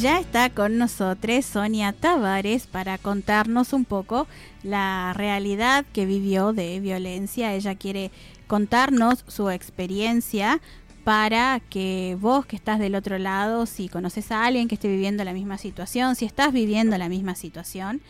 Ya está con nosotros Sonia Tavares para contarnos un poco la realidad que vivió de violencia. Ella quiere contarnos su experiencia para que vos que estás del otro lado, si conoces a alguien que esté viviendo la misma situación, si estás viviendo la misma situación,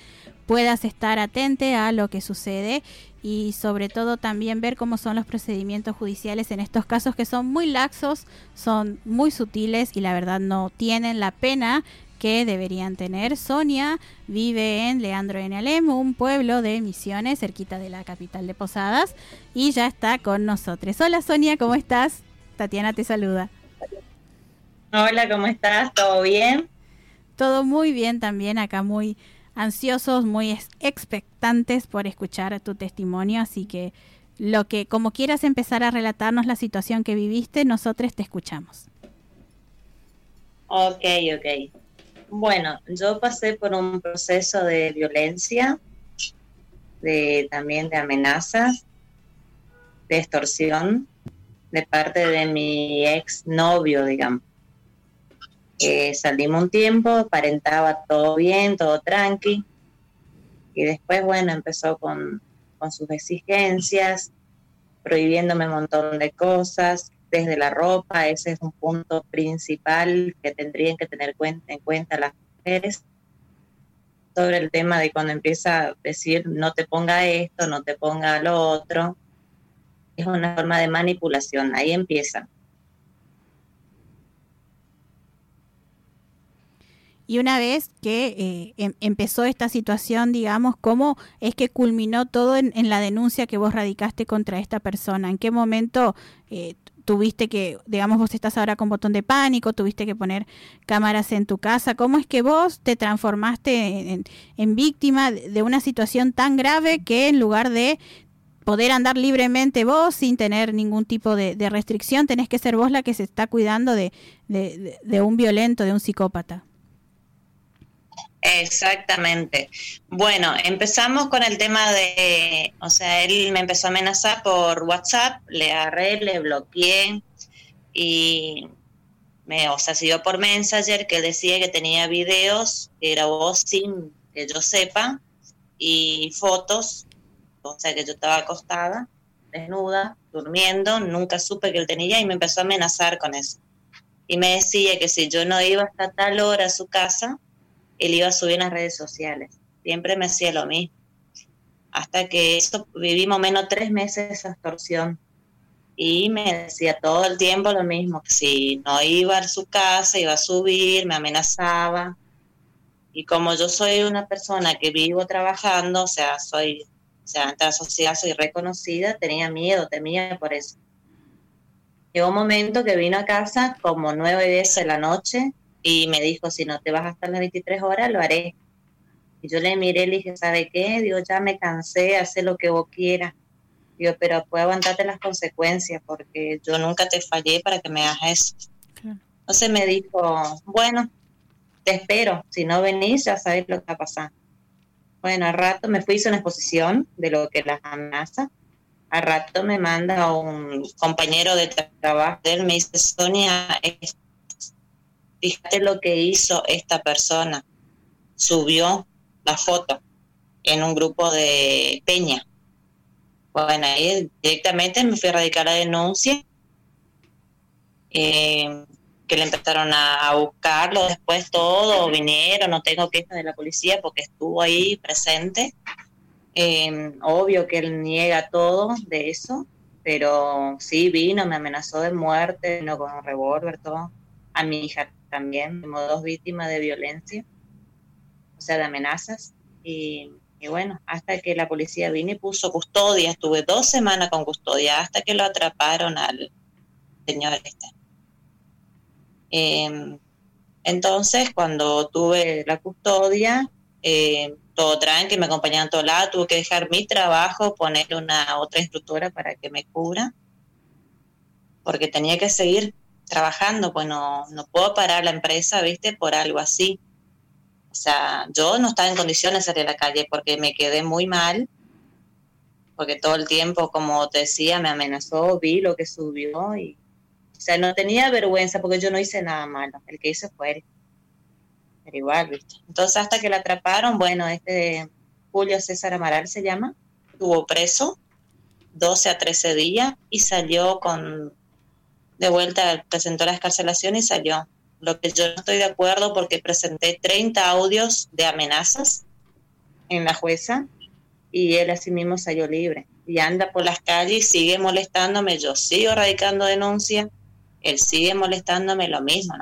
puedas estar atente a lo que sucede y sobre todo también ver cómo son los procedimientos judiciales en estos casos que son muy laxos, son muy sutiles y la verdad no tienen la pena que deberían tener. Sonia vive en Leandro en Alem, un pueblo de Misiones, cerquita de la capital de Posadas, y ya está con nosotros. Hola Sonia, ¿cómo estás? Tatiana te saluda. Hola, ¿cómo estás? ¿Todo bien? Todo muy bien también, acá muy ansiosos, muy expectantes por escuchar tu testimonio, así que lo que como quieras empezar a relatarnos la situación que viviste, nosotros te escuchamos. Ok, ok. Bueno, yo pasé por un proceso de violencia, de también de amenazas, de extorsión de parte de mi ex novio, digamos. Eh, salimos un tiempo, aparentaba todo bien, todo tranqui. Y después, bueno, empezó con, con sus exigencias, prohibiéndome un montón de cosas, desde la ropa, ese es un punto principal que tendrían que tener en cuenta las mujeres sobre el tema de cuando empieza a decir no te ponga esto, no te ponga lo otro. Es una forma de manipulación, ahí empieza. Y una vez que eh, em, empezó esta situación, digamos, ¿cómo es que culminó todo en, la denuncia que vos radicaste contra esta persona? ¿En qué momento eh, tuviste que, digamos, vos estás ahora con botón de pánico, tuviste que poner cámaras en tu casa? ¿Cómo es que vos te transformaste en, víctima de una situación tan grave que en lugar de poder andar libremente vos sin tener ningún tipo de, restricción, tenés que ser vos la que se está cuidando de, de un violento, de un psicópata? Exactamente. Bueno, empezamos con el tema de, o sea, él me empezó a amenazar por WhatsApp, le agarré, le bloqueé y me, o sea, siguió por Messenger que decía que tenía videos que vos sin que yo sepa y fotos, o sea, que yo estaba acostada, desnuda, durmiendo, nunca supe que él tenía y me empezó a amenazar con eso. Y me decía que si yo no iba hasta tal hora a su casa, él iba a subir en las redes sociales. Siempre me hacía lo mismo. Hasta que esto, vivimos menos tres meses esa extorsión. Y me decía todo el tiempo lo mismo, que si no iba a su casa, iba a subir, me amenazaba. Y como yo soy una persona que vivo trabajando, o sea, soy, o sea, ante la sociedad soy reconocida, tenía miedo, temía por eso. Llegó un momento que vino a casa como nueve veces de la noche y me dijo, si no te vas hasta las 23 horas, lo haré. Y yo le miré y le dije, ¿sabe qué? Digo, ya me cansé, hace lo que vos quieras. Digo, pero puedo aguantarte las consecuencias porque yo nunca te fallé para que me hagas eso. Entonces me dijo, bueno, te espero, si no venís ya sabes lo que va a pasar. Bueno, al rato me fui, hice una exposición de lo que las amenaza. Al rato me manda un compañero de trabajo, él me dice, Sonia, fíjate lo que hizo esta persona. Subió la foto en un grupo de Peña. Bueno, ahí directamente me fui a radicar la denuncia, eh, que le empezaron a, buscarlo después todo, vinieron, no tengo quejas de la policía porque estuvo ahí presente. Eh, obvio que él niega todo de eso, pero sí vino, me amenazó de muerte, vino con un revólver, todo. A mi hija también, como dos víctimas de violencia, o sea, de amenazas. Y, bueno, hasta que la policía vino y puso custodia, estuve dos semanas con custodia hasta que lo atraparon al señor este. Em, entonces, cuando tuve la custodia, eh, todo tranqui, me acompañaban todo lado, tuve que dejar mi trabajo, poner una otra instructora para que me cubra, porque tenía que seguir trabajando, pues no, puedo parar la empresa, ¿viste? Por algo así. O sea, yo no estaba en condiciones de salir a la calle porque me quedé muy mal, porque todo el tiempo, como te decía, me amenazó, vi lo que subió y, o sea, no tenía vergüenza porque yo no hice nada malo, el que hice fue él. pero igual, ¿viste? Entonces hasta que la atraparon, bueno, este Julio César Amaral se llama, estuvo preso 12 a 13 días y salió con, de vuelta, presentó la escarcelación y salió. Lo que yo no estoy de acuerdo porque presenté 30 audios de amenazas en la jueza y él así mismo salió libre. Y anda por las calles sigue molestándome, yo sigo radicando denuncia, él sigue molestándome lo mismo.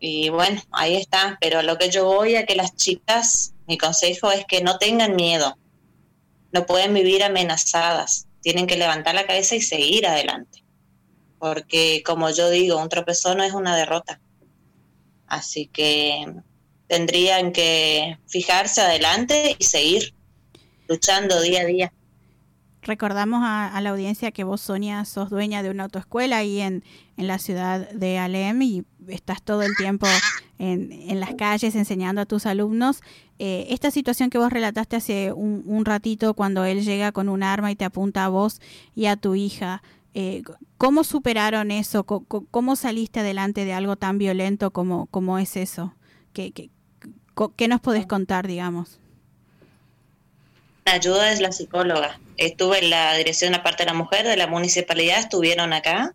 Y bueno, ahí está, pero lo que yo voy a que las chicas, mi consejo es que no tengan miedo, no pueden vivir amenazadas, tienen que levantar la cabeza y seguir adelante, porque como yo digo, un tropezón no es una derrota, así que tendrían que fijarse adelante y seguir luchando día a día. Recordamos a, la audiencia que vos, Sonia, sos dueña de una autoescuela ahí en, en la ciudad de Alem y estás todo el tiempo en, en las calles enseñando a tus alumnos. Eh, esta situación que vos relataste hace un, ratito cuando él llega con un arma y te apunta a vos y a tu hija, eh, ¿cómo superaron eso? ¿Cómo, saliste adelante de algo tan violento como, como es eso? ¿Qué, qué, qué nos podés contar, digamos? La ayuda es la psicóloga. Estuve en la dirección de la parte de la mujer de la municipalidad, estuvieron acá,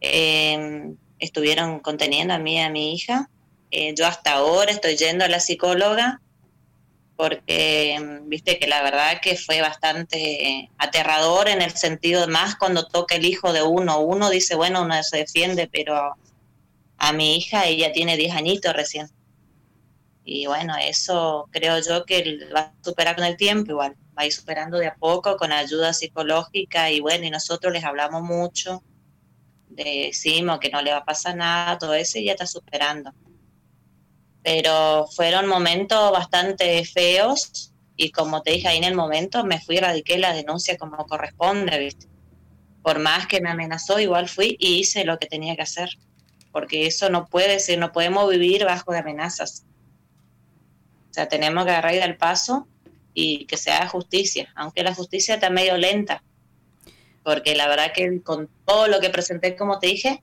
em, estuvieron conteniendo a mí y a mi hija. Eh, yo hasta ahora estoy yendo a la psicóloga porque viste que la verdad que fue bastante aterrador en el sentido más cuando toca el hijo de uno. Uno dice, bueno, uno se defiende, pero a mi hija, ella tiene 10 añitos recién y bueno, eso creo yo que va a superar con el tiempo igual, va a ir superando de a poco con ayuda psicológica y bueno, y nosotros les hablamos mucho, decimos que no le va a pasar nada, todo eso y ya está superando. Pero fueron momentos bastante feos y como te dije ahí en el momento me fui y radiqué la denuncia como corresponde, ¿viste? Por más que me amenazó, igual fui y hice lo que tenía que hacer, porque eso no puede ser, no podemos vivir bajo de amenazas o sea, tenemos que agarrar el paso y que se haga justicia, aunque la justicia está medio lenta, porque la verdad que con todo lo que presenté, como te dije,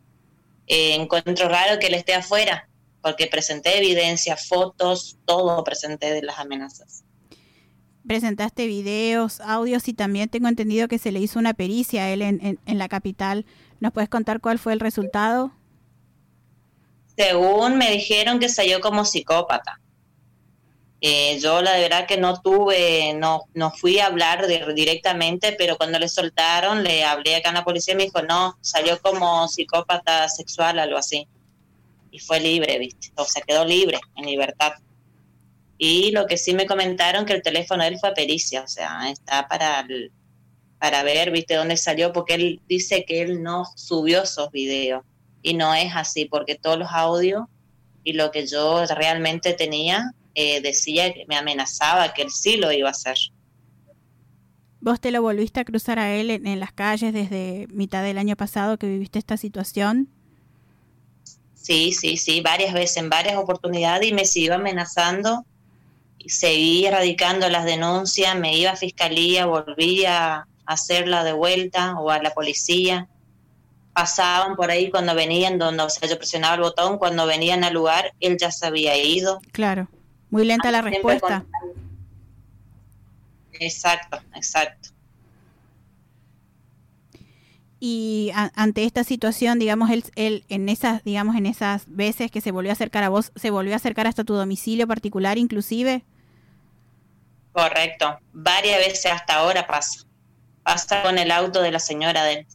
eh, encuentro raro que él esté afuera, porque presenté evidencia, fotos, todo presenté de las amenazas. Presentaste videos, audios y también tengo entendido que se le hizo una pericia a él en, en la capital. ¿Nos puedes contar cuál fue el resultado? Según me dijeron que salió como psicópata eh, yo la verdad que no tuve, no, no fui a hablar directamente, pero cuando le soltaron, le hablé acá en la policía y me dijo, no, salió como psicópata sexual, algo así. Y fue libre, ¿viste? O sea, quedó libre, en libertad. Y lo que sí me comentaron que el teléfono de él fue a pericia, o sea, está para, para ver, ¿viste? Dónde salió, porque él dice que él no subió esos videos. Y no es así, porque todos los audios y lo que yo realmente tenía eh, decía que me amenazaba que él sí lo iba a hacer. ¿Vos te lo volviste a cruzar a él en, las calles desde mitad del año pasado que viviste esta situación? Sí, sí, sí, varias veces, en varias oportunidades y me siguió amenazando seguí erradicando las denuncias, me iba a fiscalía, volvía a hacerla de vuelta o a la policía. Pasaban por ahí cuando venían, donde, o sea, yo presionaba el botón, cuando venían al lugar, él ya se había ido. Claro. Muy lenta la respuesta. Exacto, exacto. Y ante esta situación, digamos, él, él, en esas, digamos, en esas veces que se volvió a acercar a vos, se volvió a acercar hasta tu domicilio particular, inclusive. Correcto, varias veces hasta ahora pasa. Pasa con el auto de la señora de él,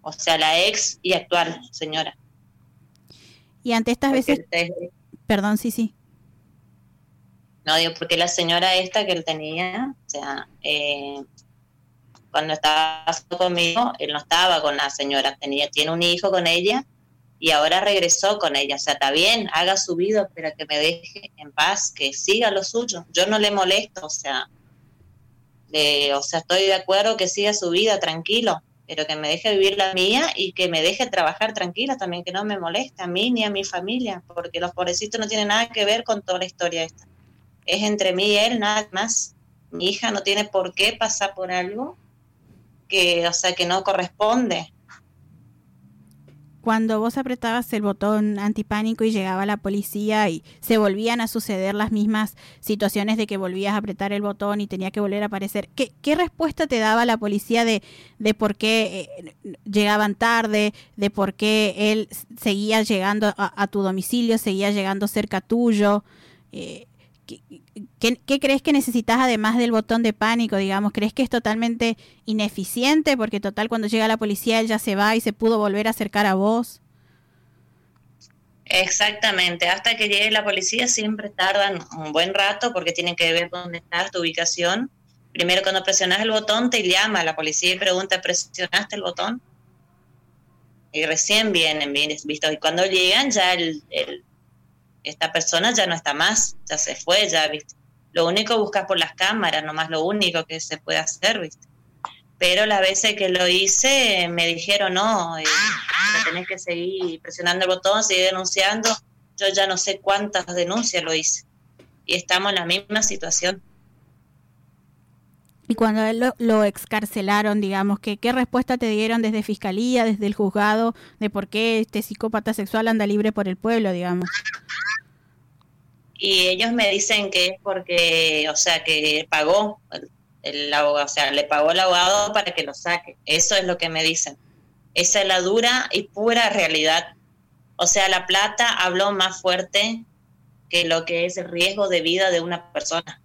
o sea, la ex y actual señora. Y ante estas veces, perdón, sí, sí. No digo, porque la señora esta que él tenía, o sea, eh, cuando estaba conmigo, él no estaba con la señora, tenía, tiene un hijo con ella y ahora regresó con ella. O sea, está bien, haga su vida, pero que me deje en paz, que siga lo suyo. Yo no le molesto, o sea, o sea, estoy de acuerdo que siga su vida tranquilo, pero que me deje vivir la mía y que me deje trabajar tranquila también, que no me moleste a mí ni a mi familia, porque los pobrecitos no tienen nada que ver con toda la historia esta es entre mí y él, nada más. Mi hija no tiene por qué pasar por algo que, o sea, que no corresponde. cuando vos apretabas el botón antipánico y llegaba la policía y se volvían a suceder las mismas situaciones de que volvías a apretar el botón y tenía que volver a aparecer, ¿qué, qué respuesta te daba la policía de, de por qué eh, llegaban tarde, de por qué él seguía llegando a, tu domicilio, seguía llegando cerca tuyo? Eh, ¿Qué, crees que necesitas además del botón de pánico, digamos? ¿Crees que es totalmente ineficiente? Porque total, cuando llega la policía, él ya se va y se pudo volver a acercar a vos. Exactamente, hasta que llegue la policía siempre tardan un buen rato porque tienen que ver dónde estás, tu ubicación. Primero cuando presionas el botón te llama la policía y pregunta, ¿presionaste el botón? Y recién vienen, visto, y cuando llegan ya el esta persona ya no está más, ya se fue, ya, ¿viste? Lo único buscas por las cámaras, nomás lo único que se puede hacer, ¿viste? Pero las veces que lo hice me dijeron, no, eh, tenés que seguir presionando el botón, seguir denunciando. Yo ya no sé cuántas denuncias lo hice. Y estamos en la misma situación. Y cuando él lo, lo, excarcelaron, digamos, que, ¿qué respuesta te dieron desde Fiscalía, desde el juzgado, de por qué este psicópata sexual anda libre por el pueblo, digamos? Y ellos me dicen que es porque, o sea, que pagó el, abogado, o sea, le pagó el abogado para que lo saque. Eso es lo que me dicen. Esa es la dura y pura realidad. O sea, la plata habló más fuerte que lo que es el riesgo de vida de una persona.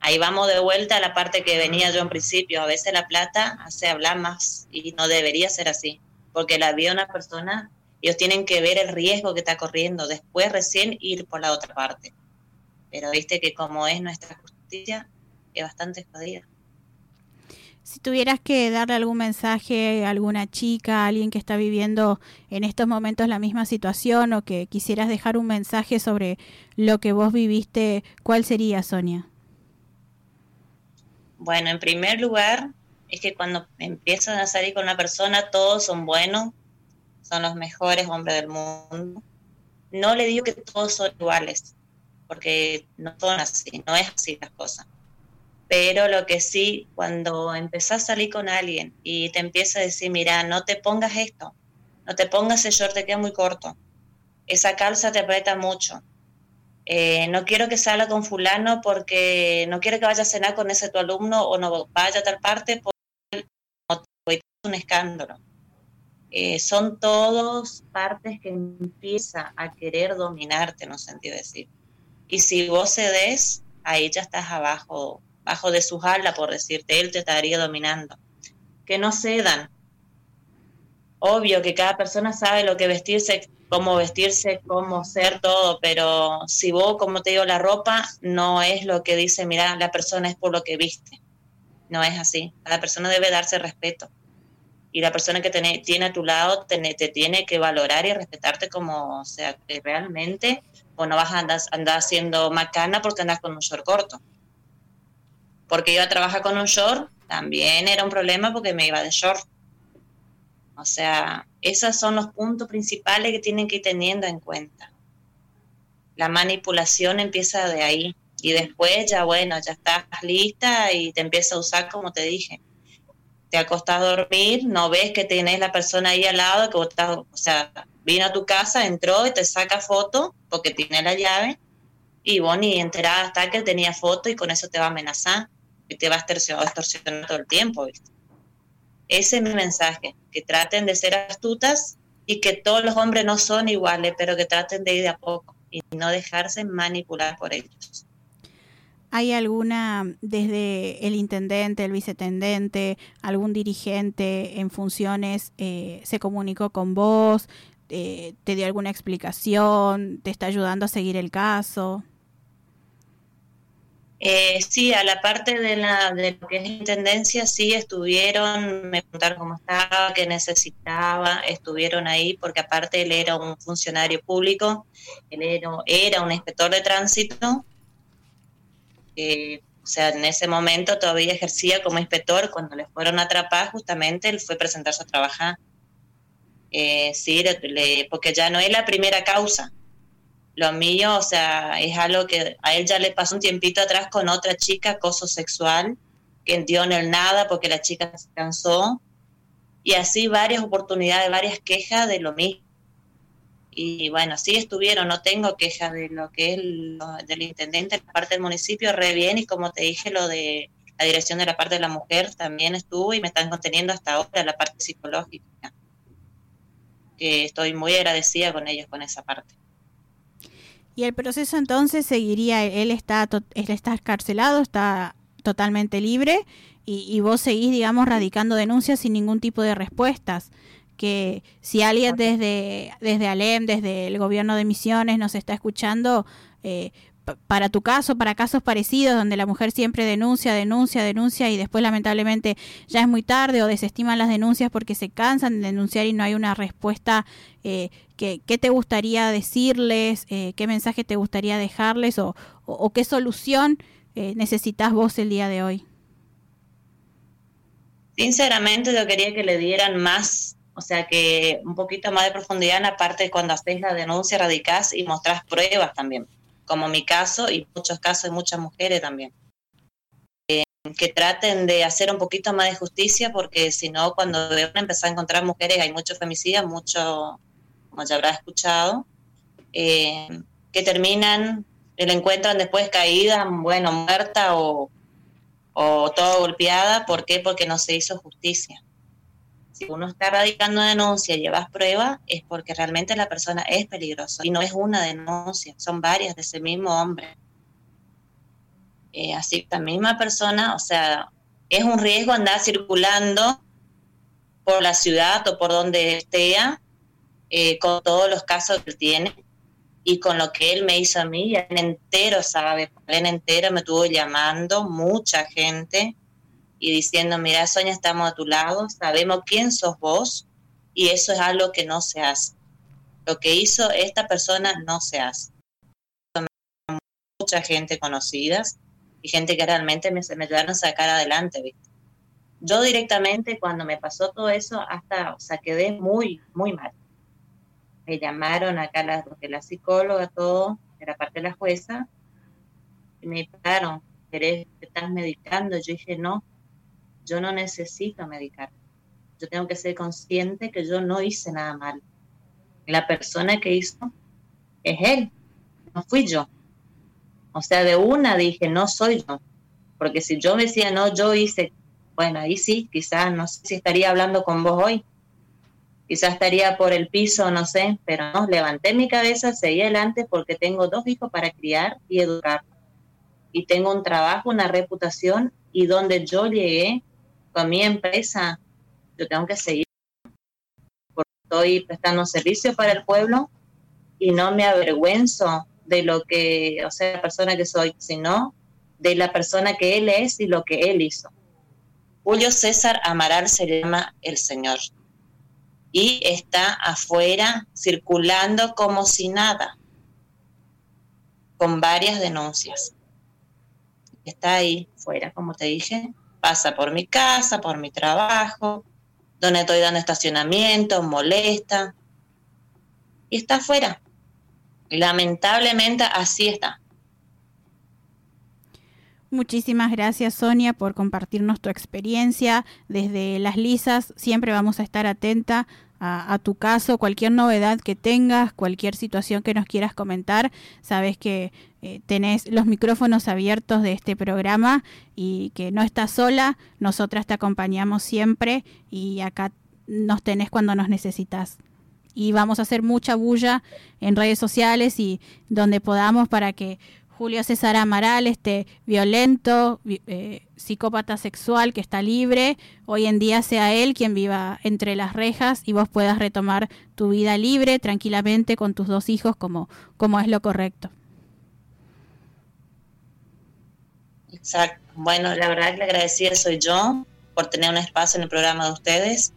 Ahí vamos de vuelta a la parte que venía yo en principio. A veces la plata hace hablar más y no debería ser así, porque la vida de una persona ellos tienen que ver el riesgo que está corriendo, después recién ir por la otra parte. Pero viste que como es nuestra justicia, es bastante jodida. Si tuvieras que darle algún mensaje a alguna chica, a alguien que está viviendo en estos momentos la misma situación o que quisieras dejar un mensaje sobre lo que vos viviste, ¿cuál sería, Sonia? Bueno, en primer lugar, es que cuando empiezan a salir con una persona, todos son buenos, son los mejores hombres del mundo. No le digo que todos son iguales, porque no son así, no es así las cosas. Pero lo que sí, cuando empezás a salir con alguien y te empieza a decir, mira, no te pongas esto, no te pongas ese short, te queda muy corto, esa calza te aprieta mucho, eh, no quiero que salga con fulano porque no quiero que vaya a cenar con ese tu alumno o no vaya a tal parte porque es un escándalo. Eh, son todos partes que empieza a querer dominarte, no sentido decir. Y si vos cedes, ahí ya estás abajo, bajo de su alas, por decirte, él te estaría dominando. Que no cedan. Obvio que cada persona sabe lo que vestirse, cómo vestirse, cómo ser todo, pero si vos, como te digo, la ropa no es lo que dice, mira, la persona es por lo que viste. No es así. Cada persona debe darse respeto y la persona que tiene a tu lado te, tiene que valorar y respetarte como, o sea, que realmente o no vas a andar, andar haciendo macana porque andas con un short corto. Porque iba a trabajar con un short, también era un problema porque me iba de short. O sea, esos son los puntos principales que tienen que ir teniendo en cuenta. La manipulación empieza de ahí y después ya, bueno, ya estás lista y te empieza a usar como te dije te acostás a dormir, no ves que tenés la persona ahí al lado, que vos estás, o sea, vino a tu casa, entró y te saca foto porque tiene la llave y vos ni enterada hasta que tenía foto y con eso te va a amenazar y te va a extorsionar todo el tiempo. Ese es mi mensaje, que traten de ser astutas y que todos los hombres no son iguales, pero que traten de ir de a poco y no dejarse manipular por ellos. ¿Hay alguna, desde el intendente, el viceintendente, algún dirigente en funciones, eh, se comunicó con vos, eh, te dio alguna explicación, te está ayudando a seguir el caso? Eh, sí, a la parte de, lo que es intendencia, sí estuvieron, me preguntaron cómo estaba, qué necesitaba, estuvieron ahí, porque aparte él era un funcionario público, él era un inspector de tránsito, o sea, en ese momento todavía ejercía como inspector, cuando le fueron a atrapar, justamente él fue presentarse a trabajar. Eh, sí, porque ya no es la primera causa. Lo mío, o sea, es algo que a él ya le pasó un tiempito atrás con otra chica, acoso sexual, que dio en el nada porque la chica se cansó. y así varias oportunidades, varias quejas de lo mismo. Y bueno, sí estuvieron, no tengo quejas de lo que es del intendente, la parte del municipio, re bien, y como te dije, lo de la dirección de la parte de la mujer también estuvo y me están conteniendo hasta ahora la parte psicológica. Que estoy muy agradecida con ellos con esa parte. Y el proceso entonces seguiría, él está, él está escarcelado, está totalmente libre y, vos seguís, digamos, radicando denuncias sin ningún tipo de respuestas. Que si alguien desde, desde Alem, desde el gobierno de Misiones nos está escuchando, eh, para tu caso, para casos parecidos donde la mujer siempre denuncia, denuncia, denuncia y después lamentablemente ya es muy tarde o desestiman las denuncias porque se cansan de denunciar y no hay una respuesta, eh, ¿qué, te gustaría decirles? Eh, ¿Qué mensaje te gustaría dejarles? ¿O, o, qué solución eh, necesitas vos el día de hoy? Sinceramente yo quería que le dieran más, o sea, que un poquito más de profundidad en la parte de cuando haces la denuncia, radicás y mostrás pruebas también, como mi caso y muchos casos de muchas mujeres también. Eh, que traten de hacer un poquito más de justicia porque si no, cuando empezar a encontrar mujeres, hay muchos femicidios, mucho, como ya habrá escuchado, eh, que terminan, el encuentran después caída, bueno, muerta o o todo golpeada. ¿Por qué? Porque no se hizo justicia. Si uno está radicando denuncia y llevas prueba, es porque realmente la persona es peligrosa. Y no es una denuncia, son varias de ese mismo hombre. Eh, así que la misma persona, o sea, es un riesgo andar circulando por la ciudad o por donde esté eh, con todos los casos que tiene y con lo que él me hizo a mí, en entero, ¿sabe? En entero me estuvo llamando mucha gente y diciendo, mira, Sonia, estamos a tu lado, sabemos quién sos vos y eso es algo que no se hace. Lo que hizo esta persona no se hace. Mucha gente conocida y gente que realmente me, ayudaron a sacar adelante, ¿viste? Yo directamente cuando me pasó todo eso, hasta, o sea, quedé muy, muy mal me llamaron acá la, la psicóloga, todo, de la parte de la jueza, y me preguntaron, ¿querés, ¿te estás medicando? Yo dije, no, yo no necesito medicar. Yo tengo que ser consciente que yo no hice nada mal. La persona que hizo es él, no fui yo. O sea, de una dije, no soy yo. Porque si yo decía, no, yo hice, bueno, ahí sí, quizás no sé si estaría hablando con vos hoy quizás estaría por el piso, no sé, pero no, levanté mi cabeza, seguí adelante porque tengo dos hijos para criar y educar. Y tengo un trabajo, una reputación y donde yo llegué con mi empresa, yo tengo que seguir. Porque estoy prestando servicio para el pueblo y no me avergüenzo de lo que, o sea, la persona que soy, sino de la persona que él es y lo que él hizo. Julio César Amaral se llama el Señor y está afuera circulando como si nada, con varias denuncias. Está ahí fuera, como te dije, pasa por mi casa, por mi trabajo, donde estoy dando estacionamiento, molesta, y está afuera. Lamentablemente así está. Muchísimas gracias Sonia por compartirnos tu experiencia. Desde Las Lisas siempre vamos a estar atenta a, tu caso, cualquier novedad que tengas, cualquier situación que nos quieras comentar. Sabes que eh, tenés los micrófonos abiertos de este programa y que no estás sola. Nosotras te acompañamos siempre y acá nos tenés cuando nos necesitas y vamos a hacer mucha bulla en redes sociales y donde podamos para que Julio César Amaral, este violento, eh, psicópata sexual que está libre, hoy en día sea él quien viva entre las rejas y vos puedas retomar tu vida libre, tranquilamente, con tus dos hijos, como, como es lo correcto. Exacto. Bueno, la verdad que le agradecida soy yo por tener un espacio en el programa de ustedes.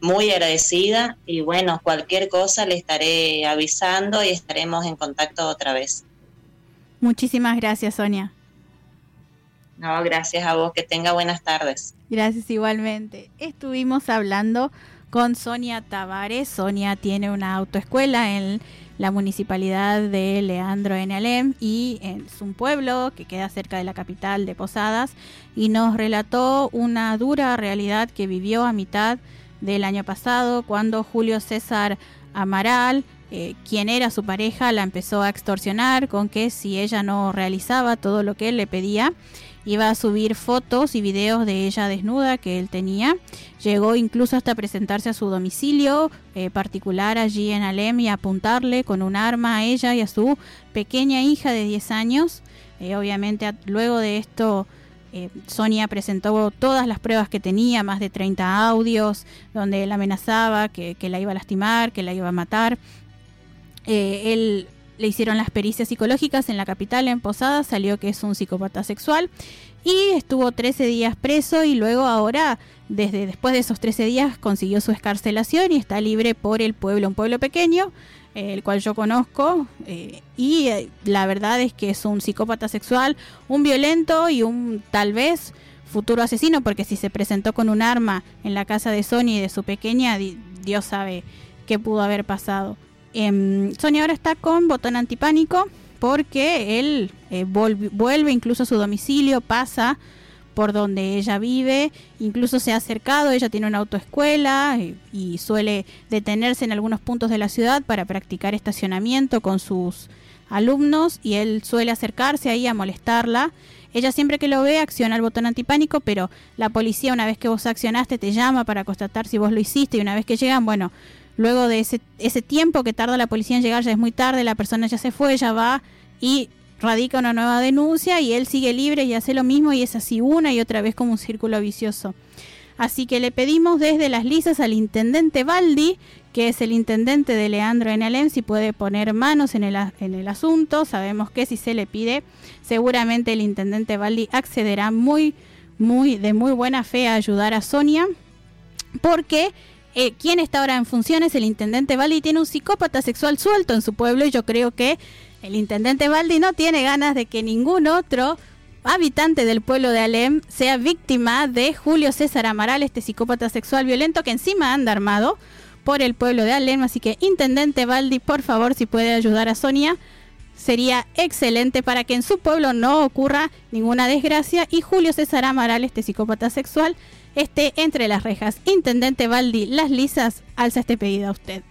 Muy agradecida y bueno, cualquier cosa le estaré avisando y estaremos en contacto otra vez. Muchísimas gracias, Sonia. No, gracias a vos, que tenga buenas tardes. Gracias igualmente. Estuvimos hablando con Sonia Tavares. Sonia tiene una autoescuela en la municipalidad de Leandro en Alem y es un pueblo que queda cerca de la capital de Posadas y nos relató una dura realidad que vivió a mitad del año pasado, cuando Julio César Amaral, eh, quien era su pareja, la empezó a extorsionar con que si ella no realizaba todo lo que él le pedía, iba a subir fotos y videos de ella desnuda que él tenía. Llegó incluso hasta presentarse a su domicilio eh, particular allí en Alem y apuntarle con un arma a ella y a su pequeña hija de 10 años. Eh, obviamente luego de esto eh, Sonia presentó todas las pruebas que tenía, más de 30 audios, donde él amenazaba que, la iba a lastimar, que la iba a matar. Eh, él le hicieron las pericias psicológicas en la capital, en Posada, salió que es un psicópata sexual y estuvo 13 días preso y luego ahora, desde después de esos 13 días, consiguió su escarcelación y está libre por el pueblo, un pueblo pequeño el cual yo conozco, eh, y eh, la verdad es que es un psicópata sexual, un violento y un tal vez futuro asesino, porque si se presentó con un arma en la casa de Sony y de su pequeña, Dios sabe qué pudo haber pasado. Eh, Sony ahora está con botón antipánico porque él eh, vuelve incluso a su domicilio, pasa por donde ella vive, incluso se ha acercado, ella tiene una autoescuela y, eh, y suele detenerse en algunos puntos de la ciudad para practicar estacionamiento con sus alumnos y él suele acercarse ahí a molestarla. Ella siempre que lo ve acciona el botón antipánico, pero la policía una vez que vos accionaste te llama para constatar si vos lo hiciste y una vez que llegan, bueno, luego de ese, tiempo que tarda la policía en llegar ya es muy tarde, la persona ya se fue, ella va y radica una nueva denuncia y él sigue libre y hace lo mismo y es así una y otra vez como un círculo vicioso. Así que le pedimos desde las lisas al intendente Baldi, que es el intendente de Leandro en Alem, si puede poner manos en el, en el asunto. Sabemos que si se le pide, seguramente el intendente Baldi accederá muy, muy, de muy buena fe a ayudar a Sonia, porque eh, quien está ahora en funciones, el intendente Baldi, tiene un psicópata sexual suelto en su pueblo y yo creo que el intendente Baldi no tiene ganas de que ningún otro habitante del pueblo de Alem sea víctima de Julio César Amaral, este psicópata sexual violento que encima anda armado por el pueblo de Alem. Así que, intendente Baldi, por favor, si puede ayudar a Sonia, sería excelente para que en su pueblo no ocurra ninguna desgracia y Julio César Amaral, este psicópata sexual, esté entre las rejas. Intendente Baldi, las lisas, alza este pedido a usted.